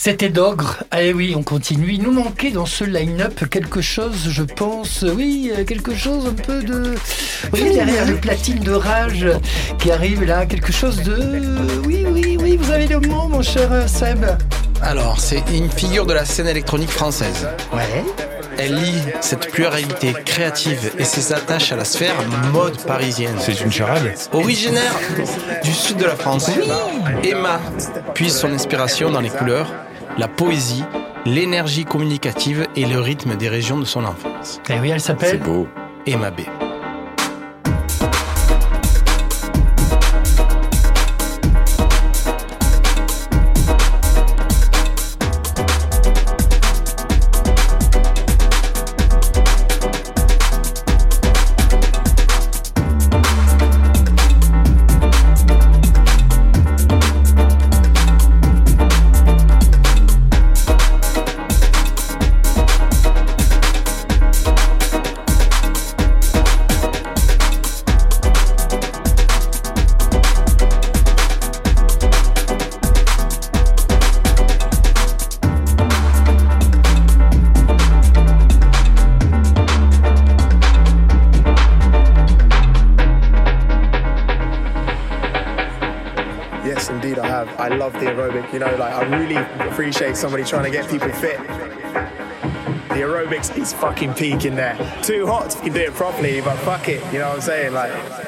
C'était d'ogre. Ah eh oui, on continue. Il nous manquait dans ce line-up quelque chose, je pense. Oui, euh, quelque chose un peu de. Oui, derrière le platine de rage qui arrive là, quelque chose de. Oui, oui, oui, vous avez le mot, mon cher euh, Seb. Alors, c'est une figure de la scène électronique française. Ouais. Elle lie cette pluralité créative et ses attaches à la sphère mode parisienne. C'est une charade Originaire du sud de la France, Emma puise son inspiration dans les couleurs, la poésie, l'énergie communicative et le rythme des régions de son enfance. Eh oui, elle C'est s'appelle. beau. Emma B. really appreciate somebody trying to get people fit. The aerobics is fucking peak in there. Too hot you do it properly, but fuck it. You know what I'm saying? Like.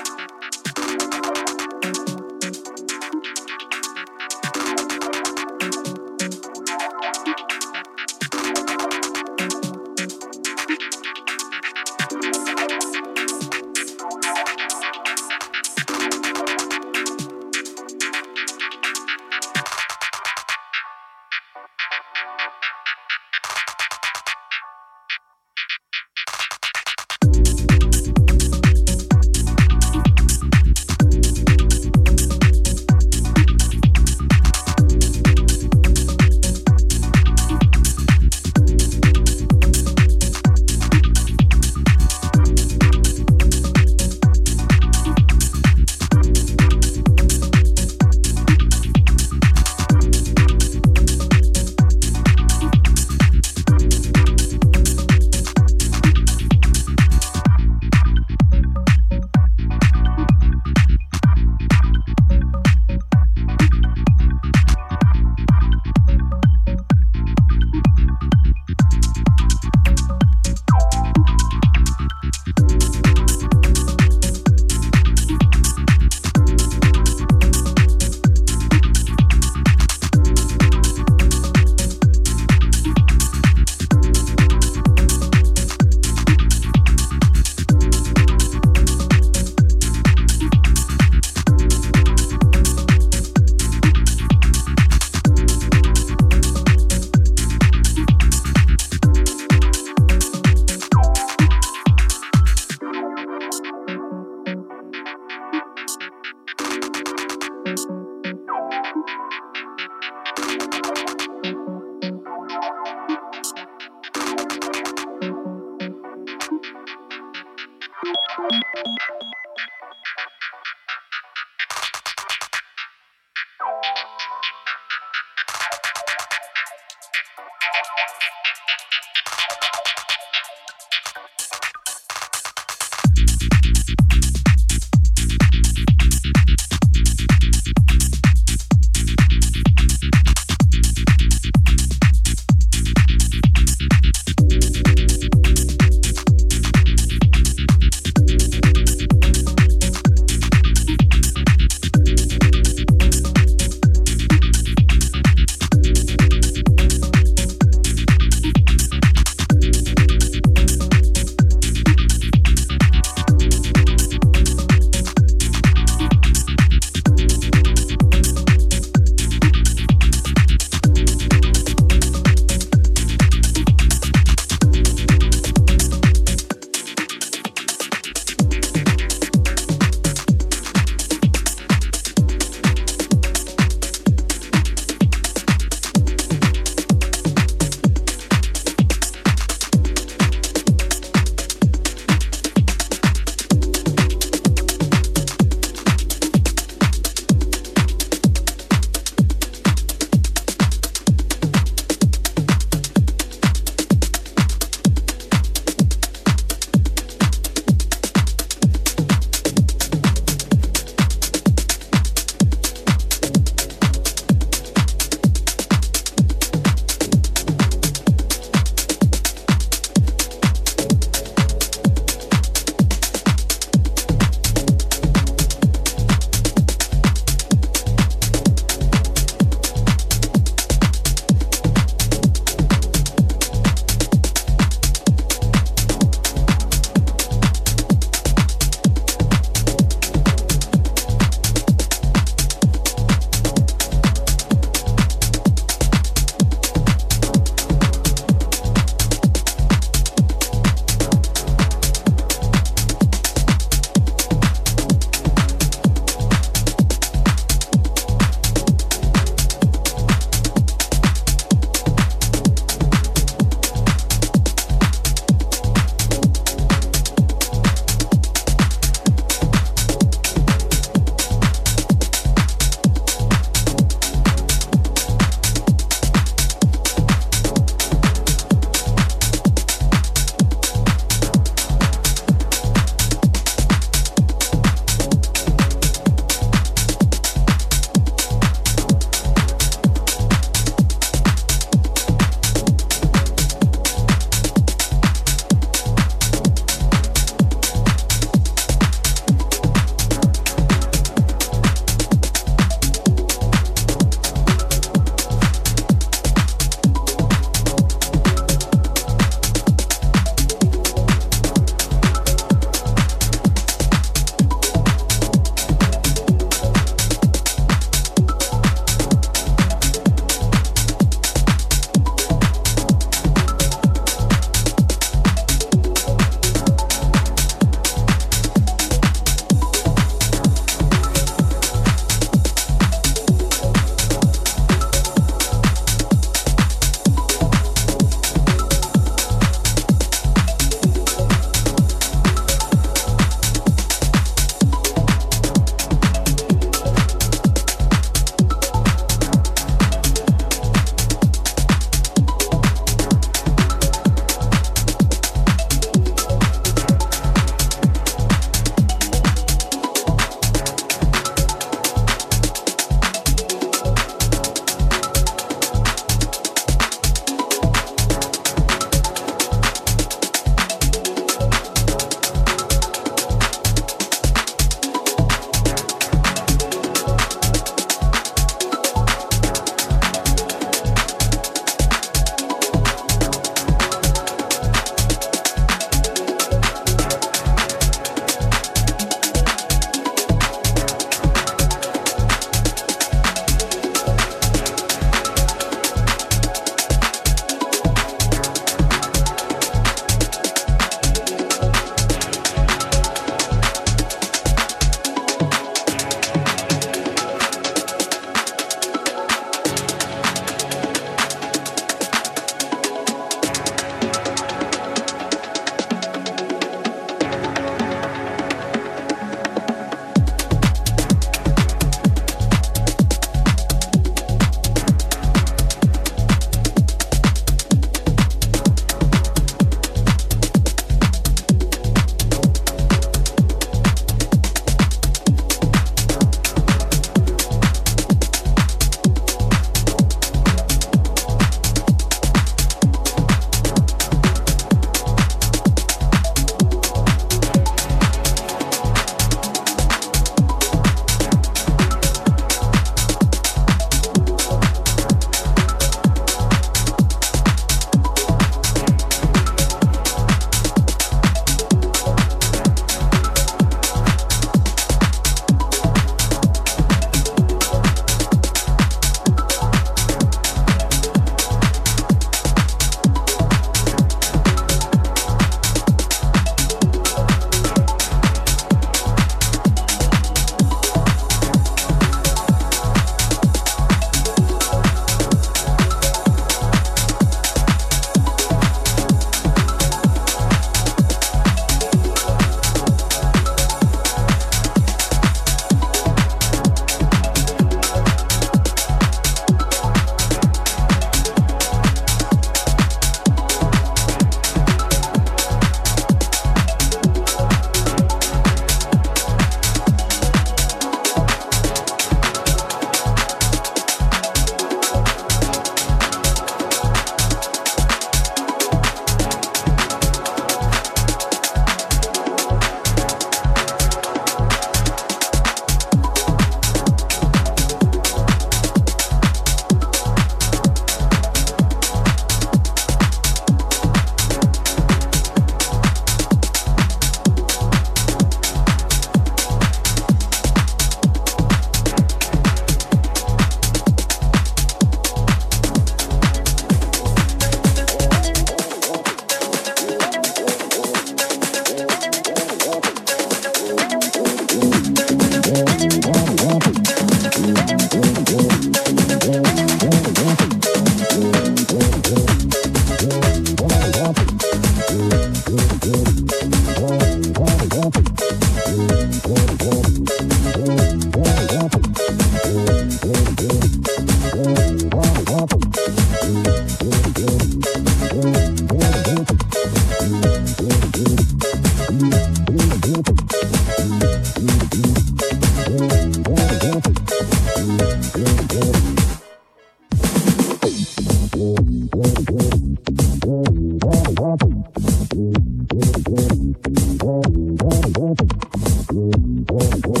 Boom, boom.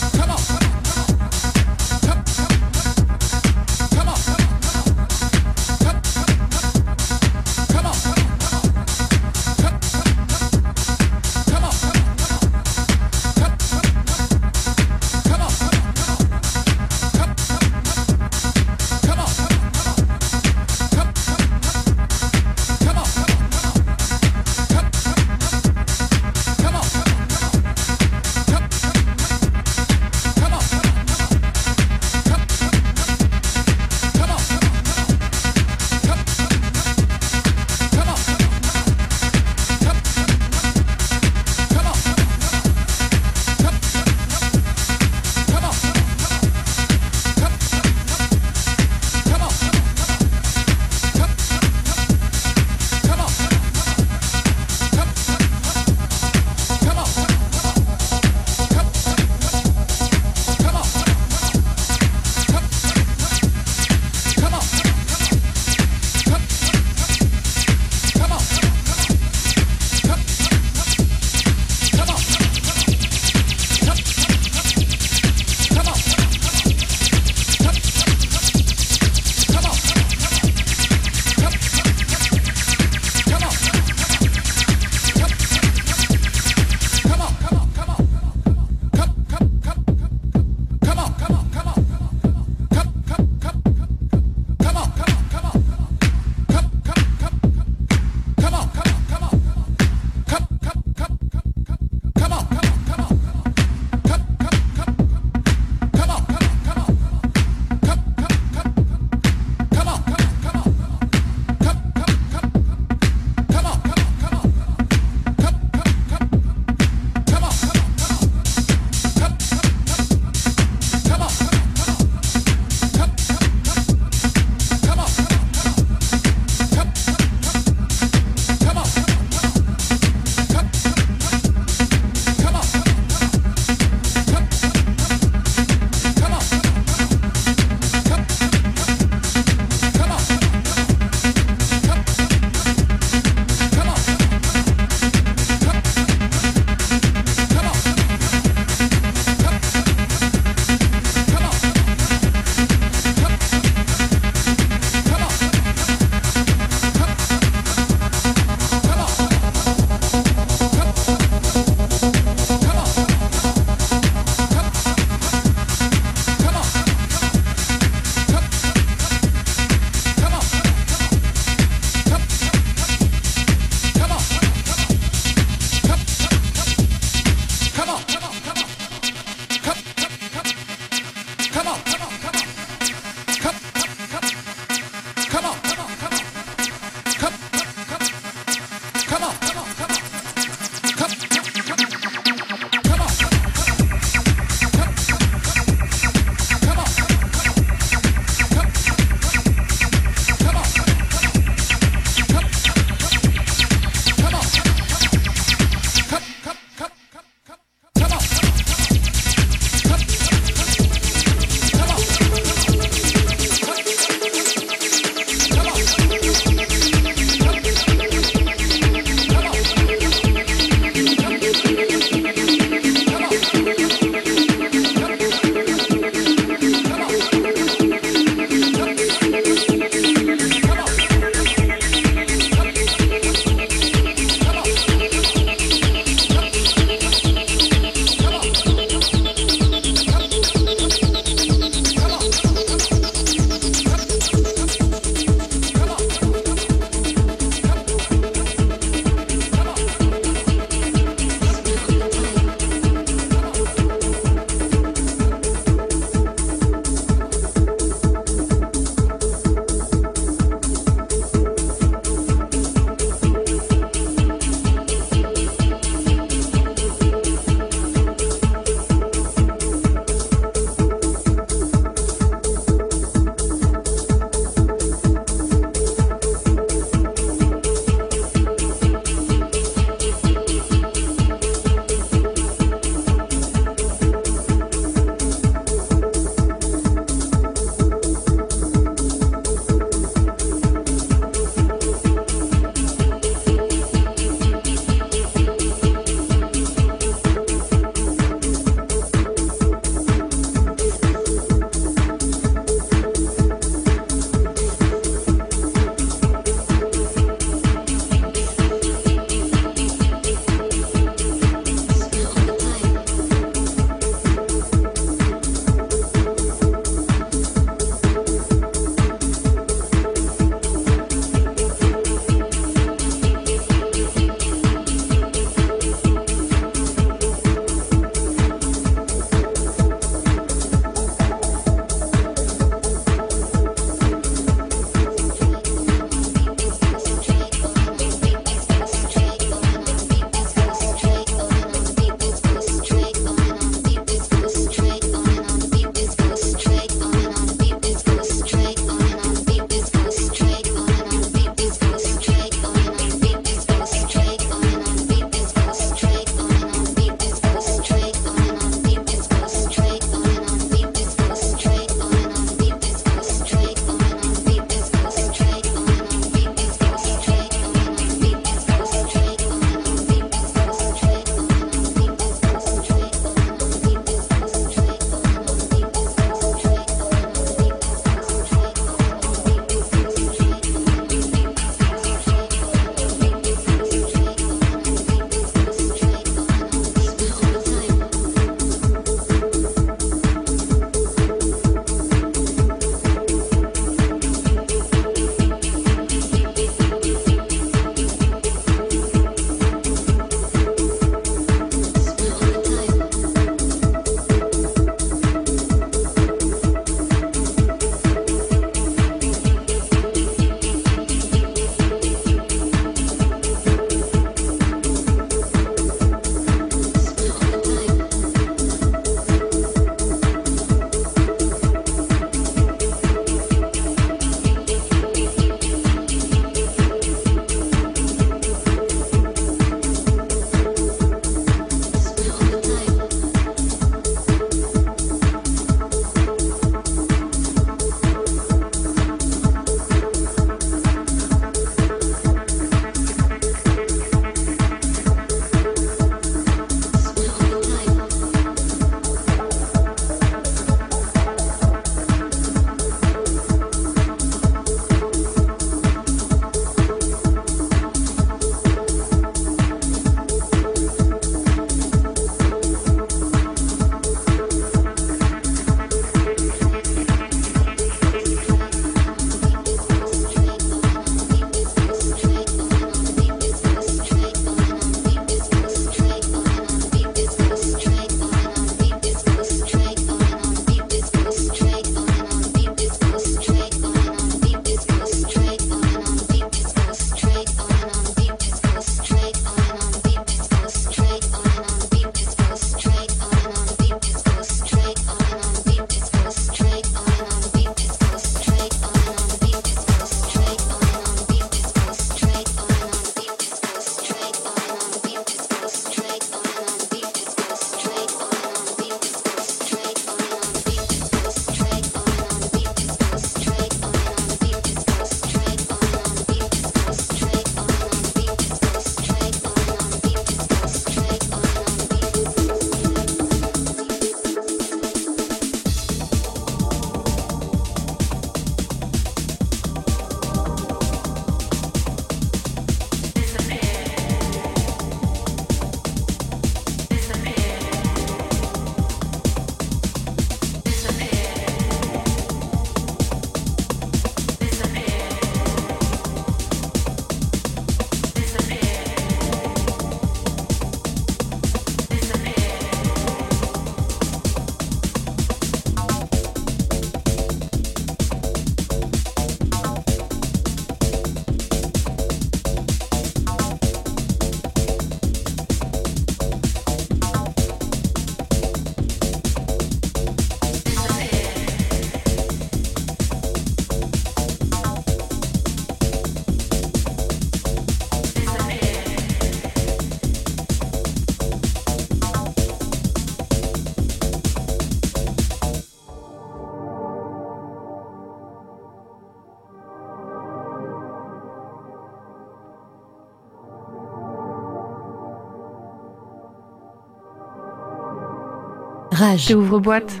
Rage. ouvre boîte.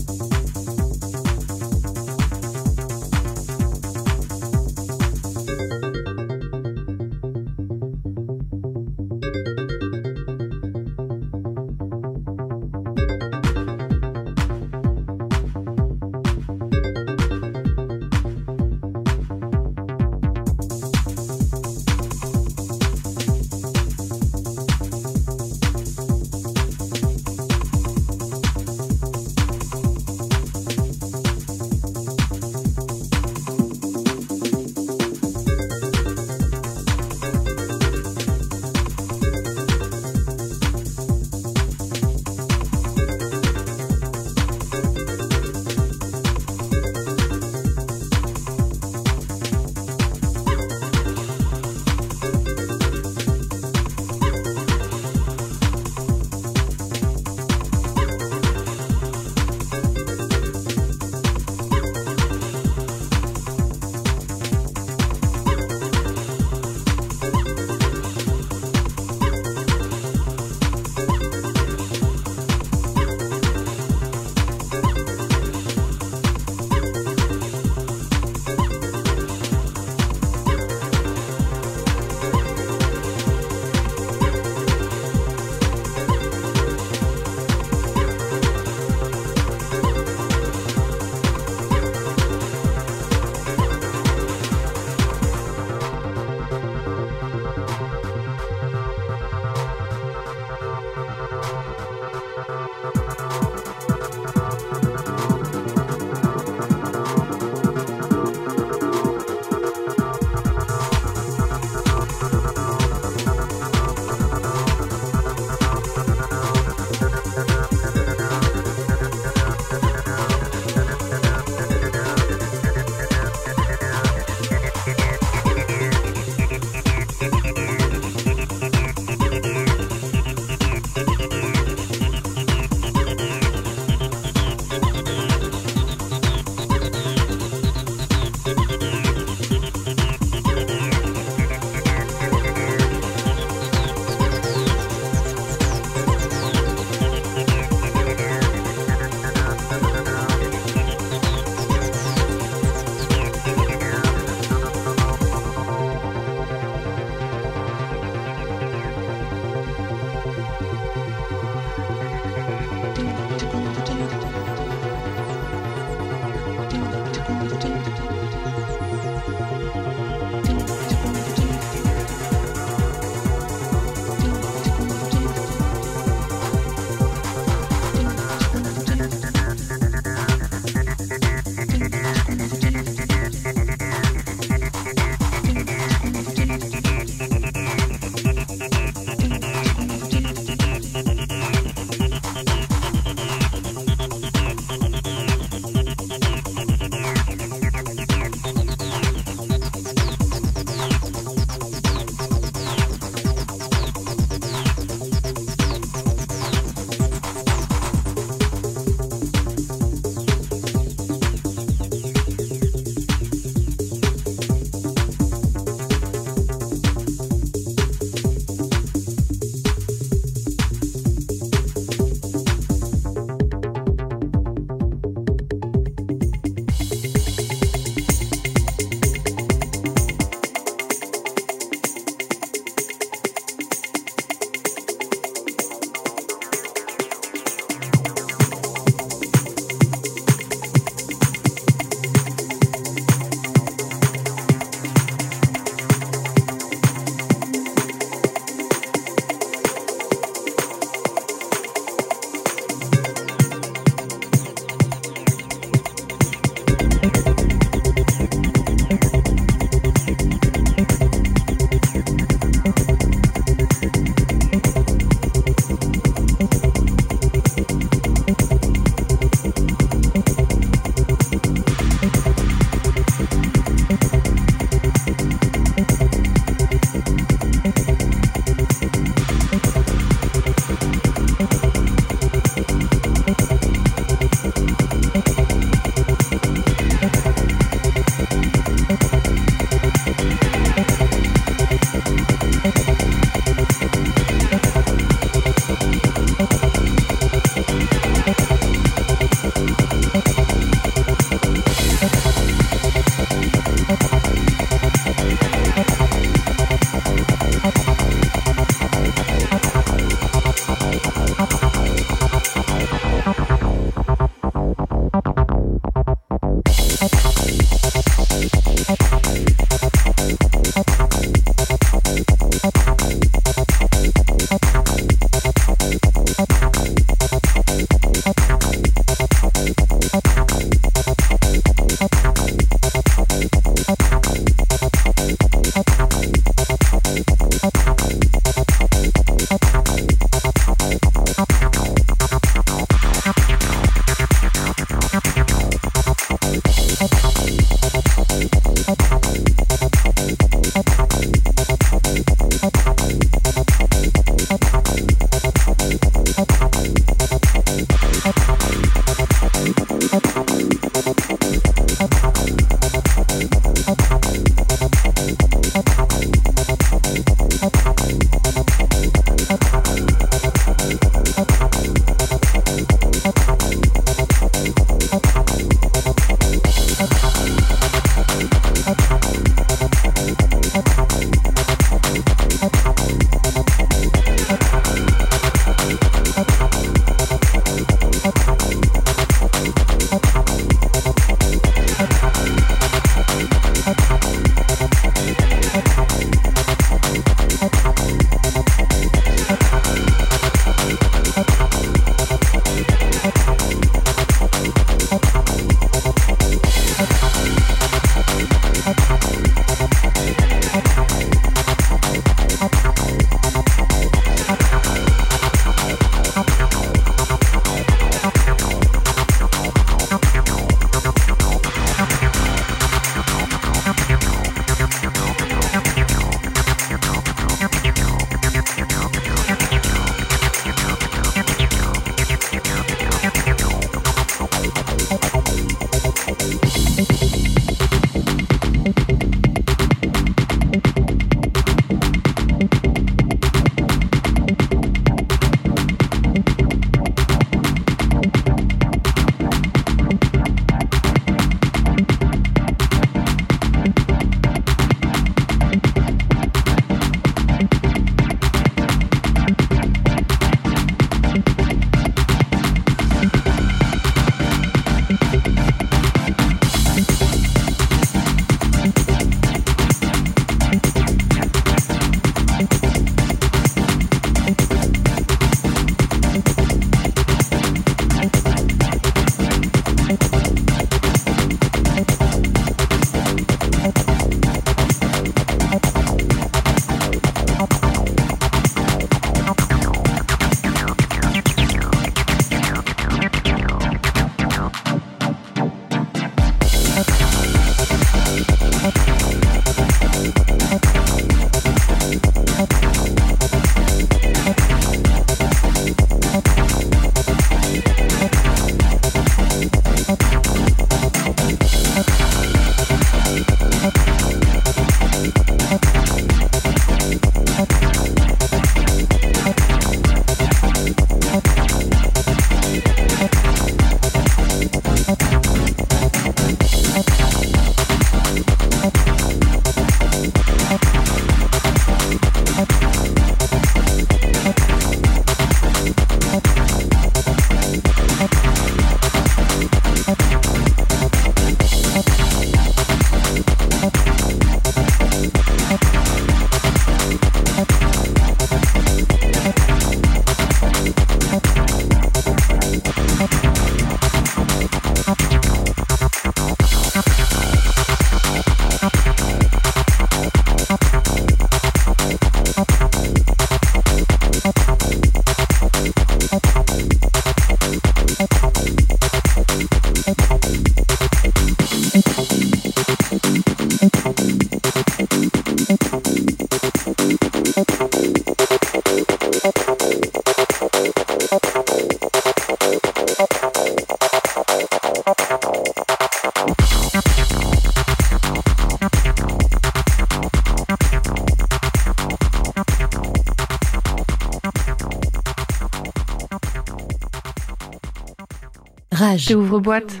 Rage. Ouvre boîte.